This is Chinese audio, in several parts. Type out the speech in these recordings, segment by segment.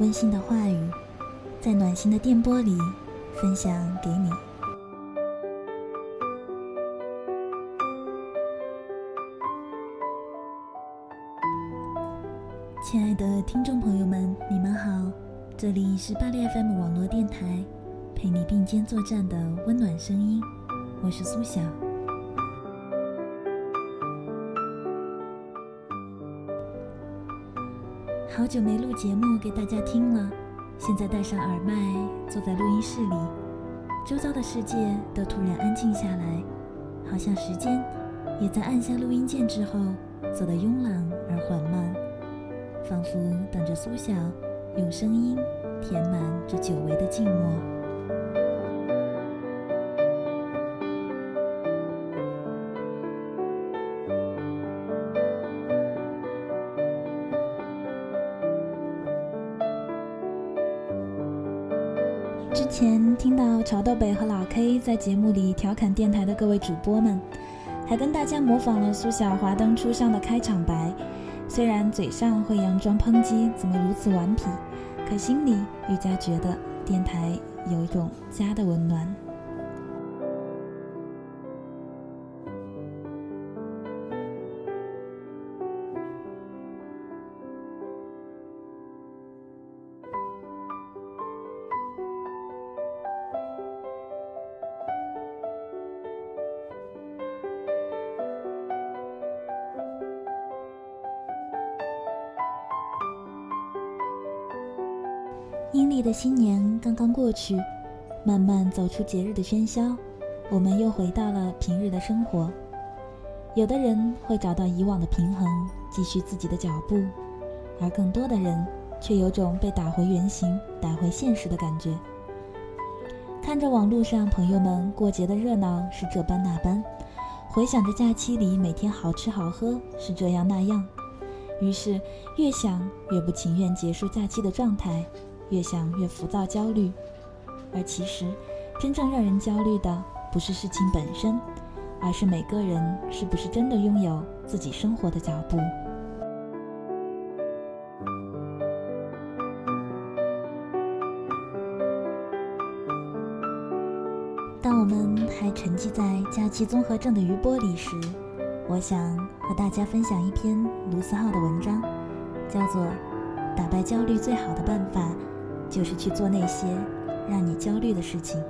温馨的话语，在暖心的电波里分享给你。亲爱的听众朋友们，你们好，这里是巴黎 FM 网络电台，陪你并肩作战的温暖声音，我是苏晓。好久没录节目给大家听了，现在戴上耳麦，坐在录音室里，周遭的世界都突然安静下来，好像时间也在按下录音键之后走得慵懒而缓慢，仿佛等着苏小用声音填满这久违的静默。和老 K 在节目里调侃电台的各位主播们，还跟大家模仿了苏小华当初上的开场白。虽然嘴上会佯装抨击怎么如此顽皮，可心里愈加觉得电台有一种家的温暖。阴历的新年刚刚过去，慢慢走出节日的喧嚣，我们又回到了平日的生活。有的人会找到以往的平衡，继续自己的脚步，而更多的人却有种被打回原形、打回现实的感觉。看着网络上朋友们过节的热闹是这般那般，回想着假期里每天好吃好喝是这样那样，于是越想越不情愿结束假期的状态。越想越浮躁焦虑，而其实，真正让人焦虑的不是事情本身，而是每个人是不是真的拥有自己生活的脚步。当我们还沉寂在假期综合症的余波里时，我想和大家分享一篇卢思浩的文章，叫做《打败焦虑最好的办法》。就是去做那些让你焦虑的事情。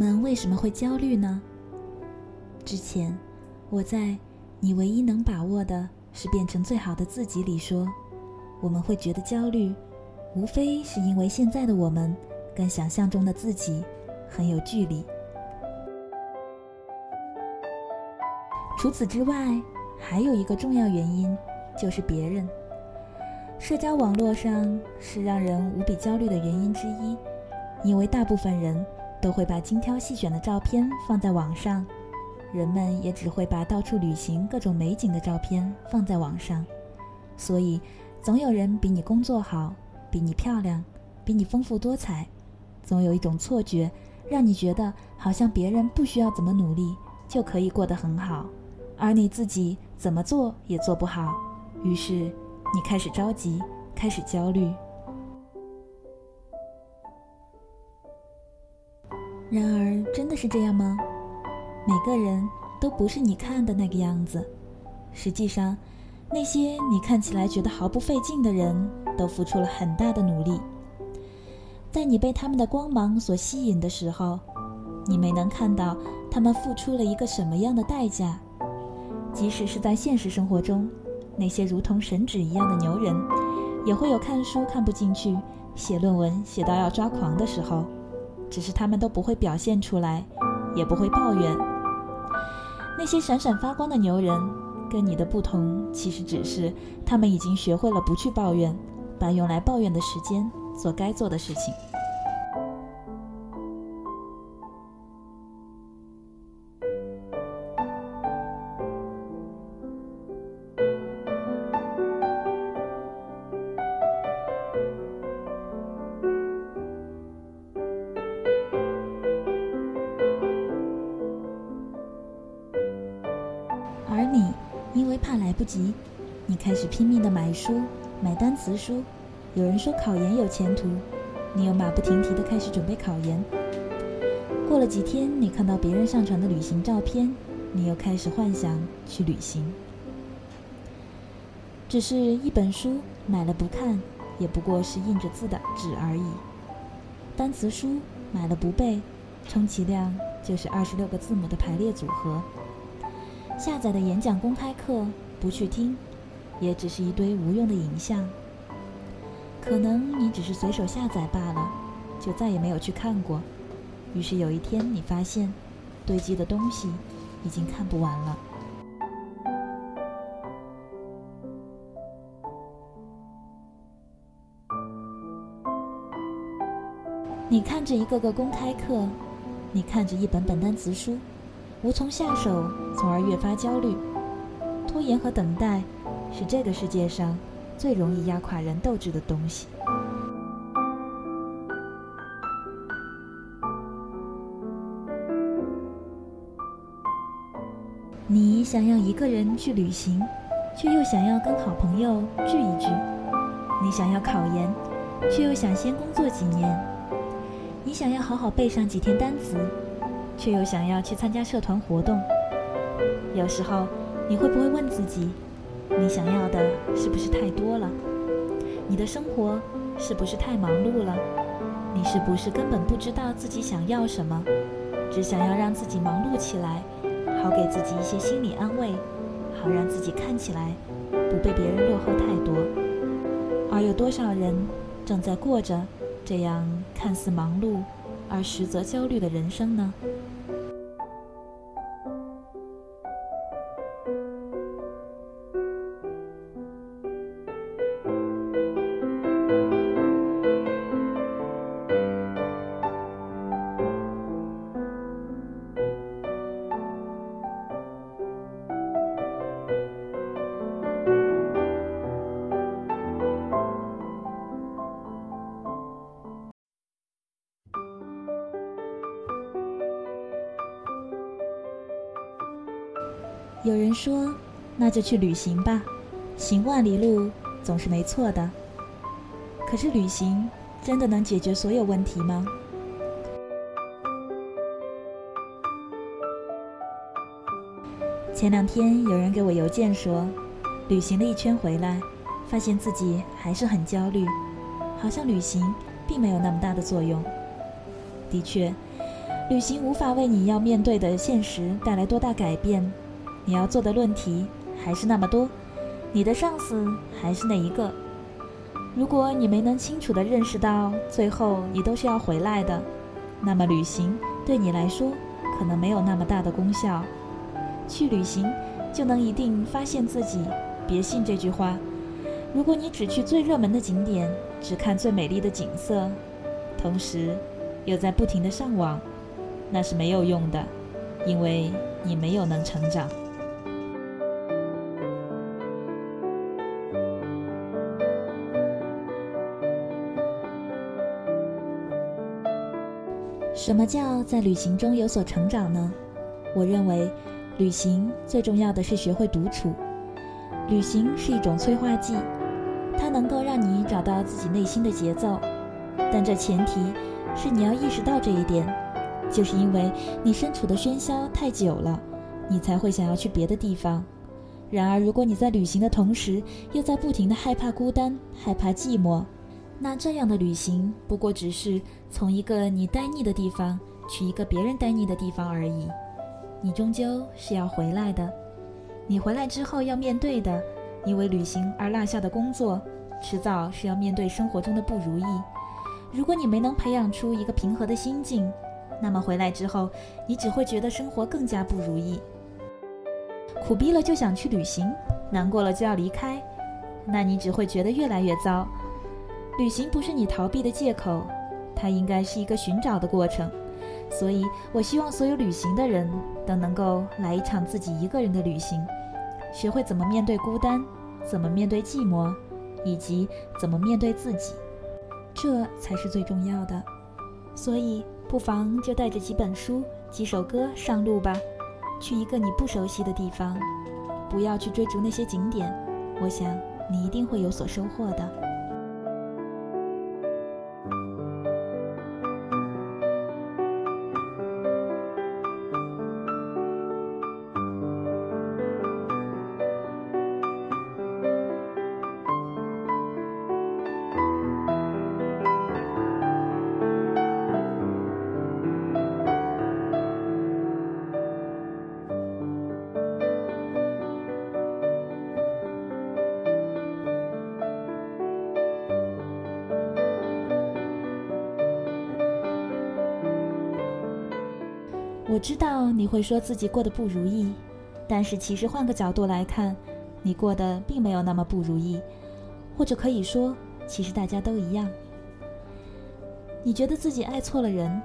们为什么会焦虑呢？之前我在《你唯一能把握的是变成最好的自己》里说，我们会觉得焦虑，无非是因为现在的我们跟想象中的自己很有距离。除此之外，还有一个重要原因，就是别人。社交网络上是让人无比焦虑的原因之一，因为大部分人都会把精挑细选的照片放在网上，人们也只会把到处旅行各种美景的照片放在网上，所以总有人比你工作好，比你漂亮，比你丰富多彩，总有一种错觉，让你觉得好像别人不需要怎么努力就可以过得很好，而你自己怎么做也做不好，于是你开始着急，开始焦虑。然而，真的是这样吗？每个人都不是你看的那个样子。实际上，那些你看起来觉得毫不费劲的人，都付出了很大的努力。在你被他们的光芒所吸引的时候，你没能看到他们付出了一个什么样的代价。即使是在现实生活中，那些如同神指一样的牛人，也会有看书看不进去、写论文写到要抓狂的时候。只是他们都不会表现出来，也不会抱怨。那些闪闪发光的牛人，跟你的不同，其实只是他们已经学会了不去抱怨，把用来抱怨的时间做该做的事情。而你，因为怕来不及，你开始拼命的买书，买单词书。有人说考研有前途，你又马不停蹄的开始准备考研。过了几天，你看到别人上传的旅行照片，你又开始幻想去旅行。只是一本书买了不看，也不过是印着字的纸而已。单词书买了不背，充其量就是二十六个字母的排列组合。下载的演讲公开课。不去听，也只是一堆无用的影像。可能你只是随手下载罢了，就再也没有去看过。于是有一天，你发现堆积的东西已经看不完了。你看着一个个公开课，你看着一本本单词书，无从下手，从而越发焦虑。拖延和等待，是这个世界上最容易压垮人斗志的东西。你想要一个人去旅行，却又想要跟好朋友聚一聚；你想要考研，却又想先工作几年；你想要好好背上几天单词，却又想要去参加社团活动。有时候。你会不会问自己，你想要的是不是太多了？你的生活是不是太忙碌了？你是不是根本不知道自己想要什么，只想要让自己忙碌起来，好给自己一些心理安慰，好让自己看起来不被别人落后太多？而有多少人正在过着这样看似忙碌而实则焦虑的人生呢？有人说，那就去旅行吧，行万里路总是没错的。可是旅行真的能解决所有问题吗？前两天有人给我邮件说，旅行了一圈回来，发现自己还是很焦虑，好像旅行并没有那么大的作用。的确，旅行无法为你要面对的现实带来多大改变。你要做的论题还是那么多，你的上司还是那一个。如果你没能清楚地认识到最后你都是要回来的，那么旅行对你来说可能没有那么大的功效。去旅行就能一定发现自己？别信这句话。如果你只去最热门的景点，只看最美丽的景色，同时又在不停地上网，那是没有用的，因为你没有能成长。什么叫在旅行中有所成长呢？我认为，旅行最重要的是学会独处。旅行是一种催化剂，它能够让你找到自己内心的节奏，但这前提是你要意识到这一点，就是因为你身处的喧嚣太久了，你才会想要去别的地方。然而，如果你在旅行的同时，又在不停的害怕孤单、害怕寂寞，那这样的旅行不过只是从一个你呆腻的地方去一个别人呆腻的地方而已。你终究是要回来的。你回来之后要面对的，因为旅行而落下的工作，迟早是要面对生活中的不如意。如果你没能培养出一个平和的心境，那么回来之后，你只会觉得生活更加不如意。苦逼了就想去旅行，难过了就要离开，那你只会觉得越来越糟。旅行不是你逃避的借口，它应该是一个寻找的过程。所以我希望所有旅行的人都能够来一场自己一个人的旅行，学会怎么面对孤单，怎么面对寂寞，以及怎么面对自己，这才是最重要的。所以不妨就带着几本书、几首歌上路吧。去一个你不熟悉的地方，不要去追逐那些景点，我想你一定会有所收获的。我知道你会说自己过得不如意，但是其实换个角度来看，你过得并没有那么不如意，或者可以说，其实大家都一样。你觉得自己爱错了人，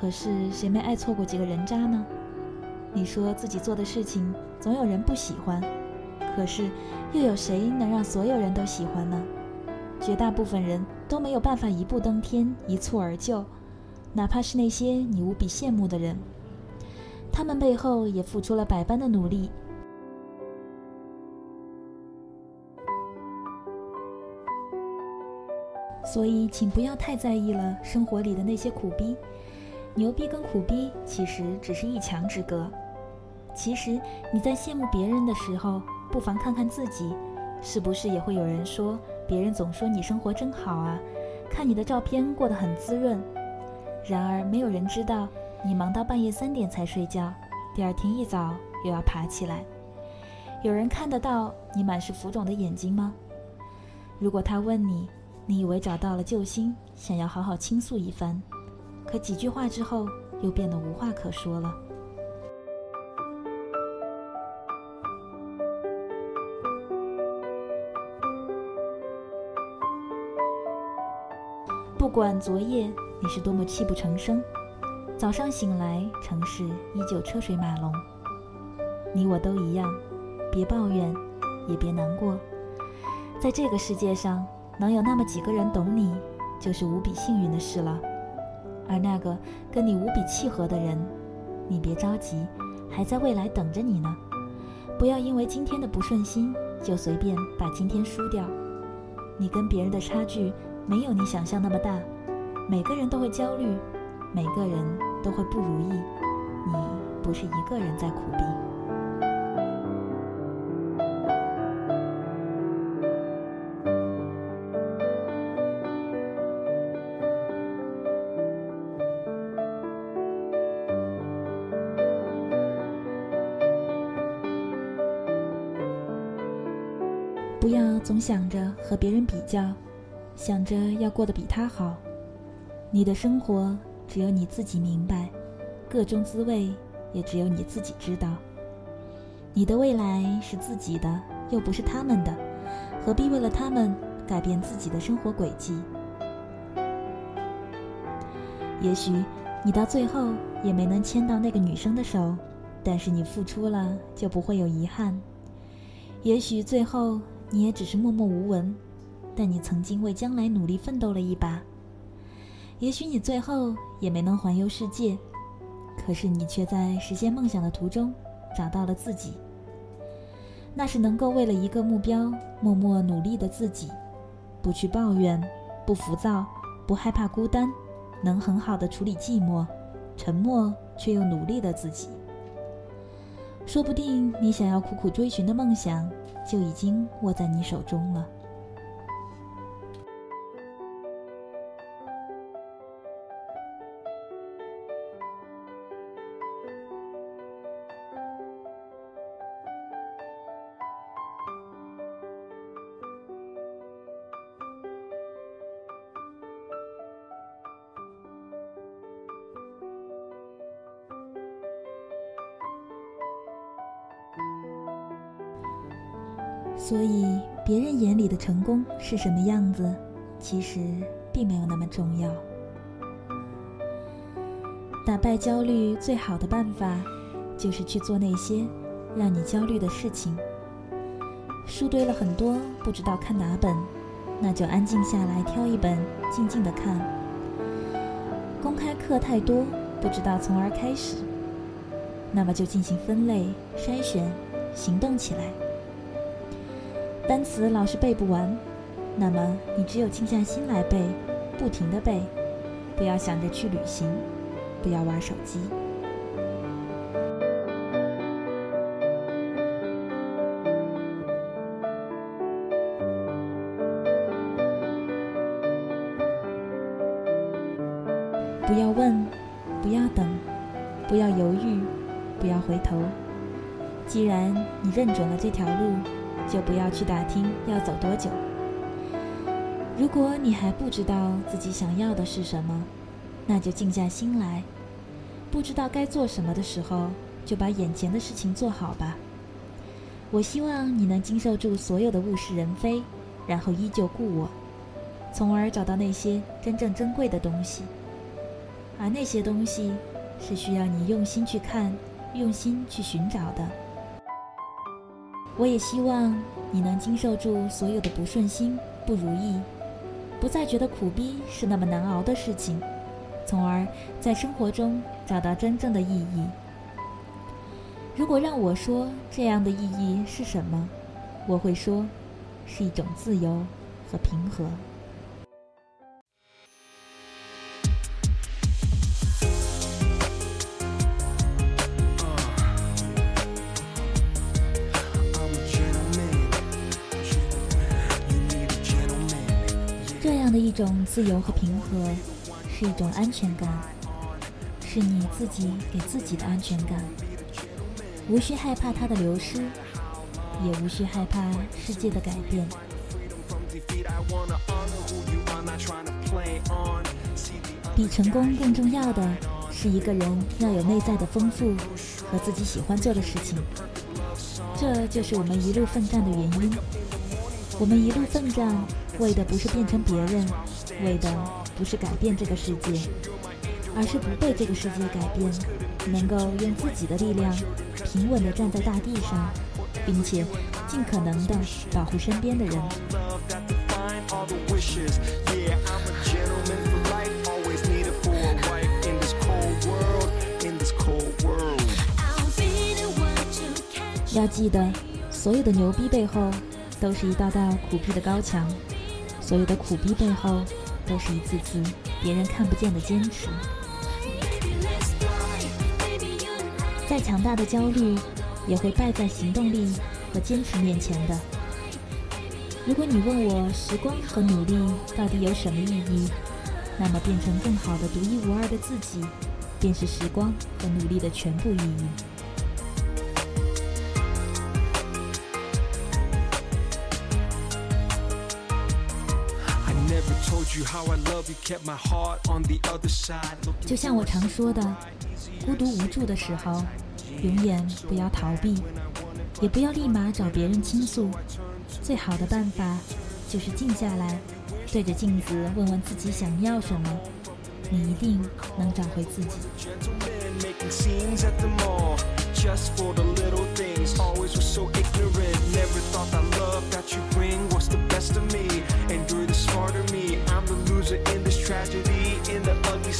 可是谁没爱错过几个人渣呢？你说自己做的事情总有人不喜欢，可是又有谁能让所有人都喜欢呢？绝大部分人都没有办法一步登天、一蹴而就，哪怕是那些你无比羡慕的人。他们背后也付出了百般的努力，所以请不要太在意了生活里的那些苦逼。牛逼跟苦逼其实只是一墙之隔。其实你在羡慕别人的时候，不妨看看自己，是不是也会有人说别人总说你生活真好啊，看你的照片过得很滋润。然而没有人知道。你忙到半夜三点才睡觉，第二天一早又要爬起来。有人看得到你满是浮肿的眼睛吗？如果他问你，你以为找到了救星，想要好好倾诉一番，可几句话之后又变得无话可说了。不管昨夜你是多么泣不成声。早上醒来，城市依旧车水马龙。你我都一样，别抱怨，也别难过。在这个世界上，能有那么几个人懂你，就是无比幸运的事了。而那个跟你无比契合的人，你别着急，还在未来等着你呢。不要因为今天的不顺心，就随便把今天输掉。你跟别人的差距没有你想象那么大，每个人都会焦虑。每个人都会不如意，你不是一个人在苦逼。不要总想着和别人比较，想着要过得比他好，你的生活。只有你自己明白，各中滋味也只有你自己知道。你的未来是自己的，又不是他们的，何必为了他们改变自己的生活轨迹？也许你到最后也没能牵到那个女生的手，但是你付出了就不会有遗憾。也许最后你也只是默默无闻，但你曾经为将来努力奋斗了一把。也许你最后也没能环游世界，可是你却在实现梦想的途中找到了自己。那是能够为了一个目标默默努力的自己，不去抱怨，不浮躁，不害怕孤单，能很好的处理寂寞，沉默却又努力的自己。说不定你想要苦苦追寻的梦想，就已经握在你手中了。所以，别人眼里的成功是什么样子，其实并没有那么重要。打败焦虑最好的办法，就是去做那些让你焦虑的事情。书堆了很多，不知道看哪本，那就安静下来挑一本，静静的看。公开课太多，不知道从而开始，那么就进行分类筛选，行动起来。单词老是背不完，那么你只有静下心来背，不停的背，不要想着去旅行，不要玩手机。不要问，不要等，不要犹豫，不要回头。既然你认准了这条路，就不要去打听要走多久。如果你还不知道自己想要的是什么，那就静下心来。不知道该做什么的时候，就把眼前的事情做好吧。我希望你能经受住所有的物是人非，然后依旧故我，从而找到那些真正珍贵的东西。而那些东西，是需要你用心去看，用心去寻找的。我也希望你能经受住所有的不顺心、不如意，不再觉得苦逼是那么难熬的事情，从而在生活中找到真正的意义。如果让我说这样的意义是什么，我会说，是一种自由和平和。样的一种自由和平和，是一种安全感，是你自己给自己的安全感。无需害怕它的流失，也无需害怕世界的改变。比成功更重要的是一个人要有内在的丰富和自己喜欢做的事情。这就是我们一路奋战的原因。我们一路奋战，为的不是变成别人，为的不是改变这个世界，而是不被这个世界改变，能够用自己的力量平稳地站在大地上，并且尽可能地保护身边的人。要记得，所有的牛逼背后，都是一道道苦逼的高墙；所有的苦逼背后，都是一次次别人看不见的坚持。再强大的焦虑，也会败在行动力和坚持面前的。如果你问我时光和努力到底有什么意义，那么变成更好的独一无二的自己，便是时光和努力的全部意义。就像我常说的，孤独无助的时候，永远不要逃避，也不要立马找别人倾诉。最好的办法就是静下来，对着镜子问问自己想要什么，你一定能找回自己。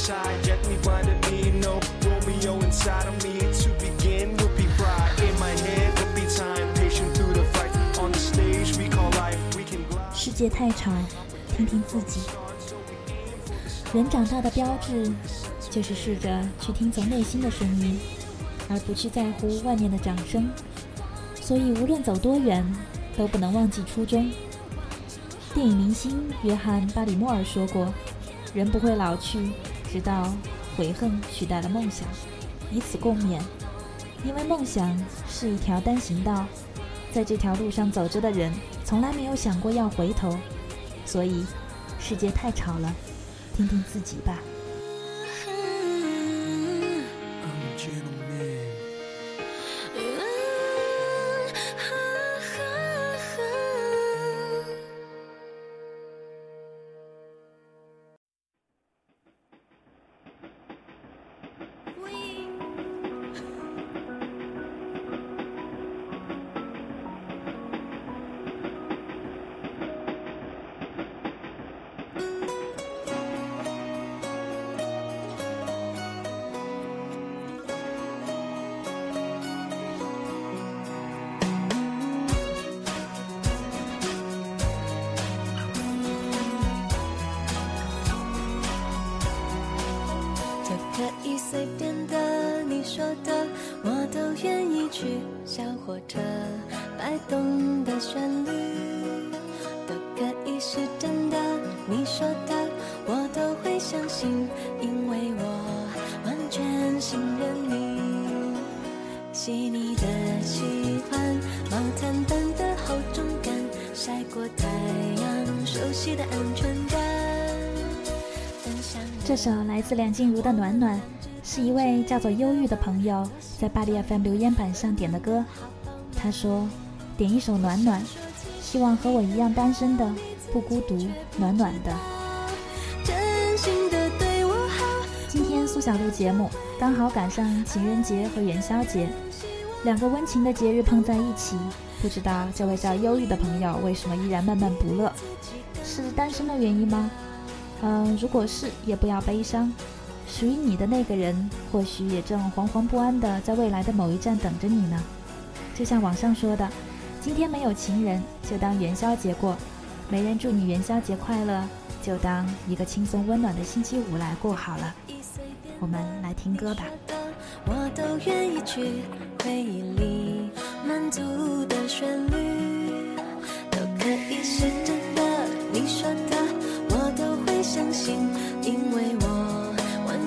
Side. Get me blinded me, no Romeo inside of me. To begin would be pride. In my head would be time. Patient through the fight. On the stage we call life. We can glide. 世界太吵，听听自己。人长大的标志，就是试着去听从内心的声音，而不去在乎外面的掌声。所以，无论走多远，都不能忘记初衷。电影明星约翰·巴里莫尔说过：“人不会老去，直到悔恨取代了梦想。”以此共勉。因为梦想是一条单行道，在这条路上走着的人，从来没有想过要回头。所以，世界太吵了，听听自己吧。都可以随便的，你说的我都愿意去。小火车摆动的旋律，都可以是真的，你说的我都会相信，因为我完全信任你。细腻的喜欢，毛毯般的厚重感，晒过太阳，熟悉的安全感。分享这首来自梁静茹的《暖暖》，是一位叫做忧郁的朋友在巴黎 FM 留言板上点的歌。他说：“点一首《暖暖》，希望和我一样单身的不孤独，暖暖的。”今天苏小录节目，刚好赶上情人节和元宵节，两个温情的节日碰在一起，不知道这位叫忧郁的朋友为什么依然闷闷不乐？是单身的原因吗？嗯，如果是，也不要悲伤。属于你的那个人，或许也正惶惶不安的在未来的某一站等着你呢。就像网上说的，今天没有情人，就当元宵节过；没人祝你元宵节快乐，就当一个轻松温暖的星期五来过好了。我们来听歌吧。我都愿意去回忆里满足的旋律，都可以是真的。你说的我都会相信，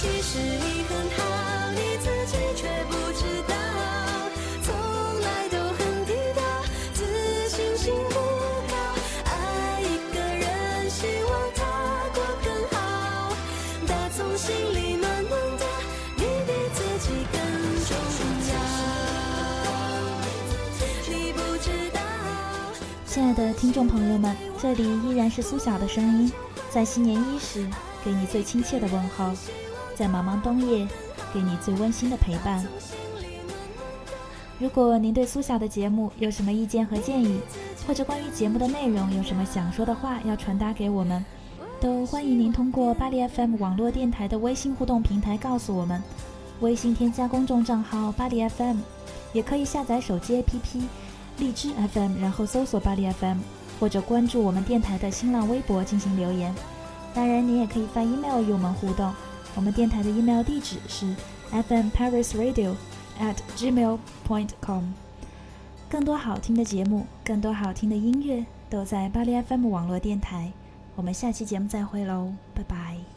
其实你很好，你自己却不知道。从来都很低调，自信心不高。爱一个人，希望他过更好。打从心里暖暖的，你比自己更重要。你不知道。亲爱的听众朋友们，这里依然是苏晓的声音，在新年伊始，给你最亲切的问候；在茫茫冬夜，给你最温馨的陪伴。如果您对苏晓的节目有什么意见和建议，或者关于节目的内容有什么想说的话要传达给我们，都欢迎您通过巴黎 FM 网络电台的微信互动平台告诉我们。微信添加公众账号巴黎 FM，也可以下载手机 APP 荔枝 FM，然后搜索巴黎 FM，或者关注我们电台的新浪微博进行留言。当然，您也可以发 email 与我们互动。我们电台的 email 地址是 fmparisradio at gmail.com。更多好听的节目，更多好听的音乐，都在巴黎 FM 网络电台。我们下期节目再会喽，拜拜。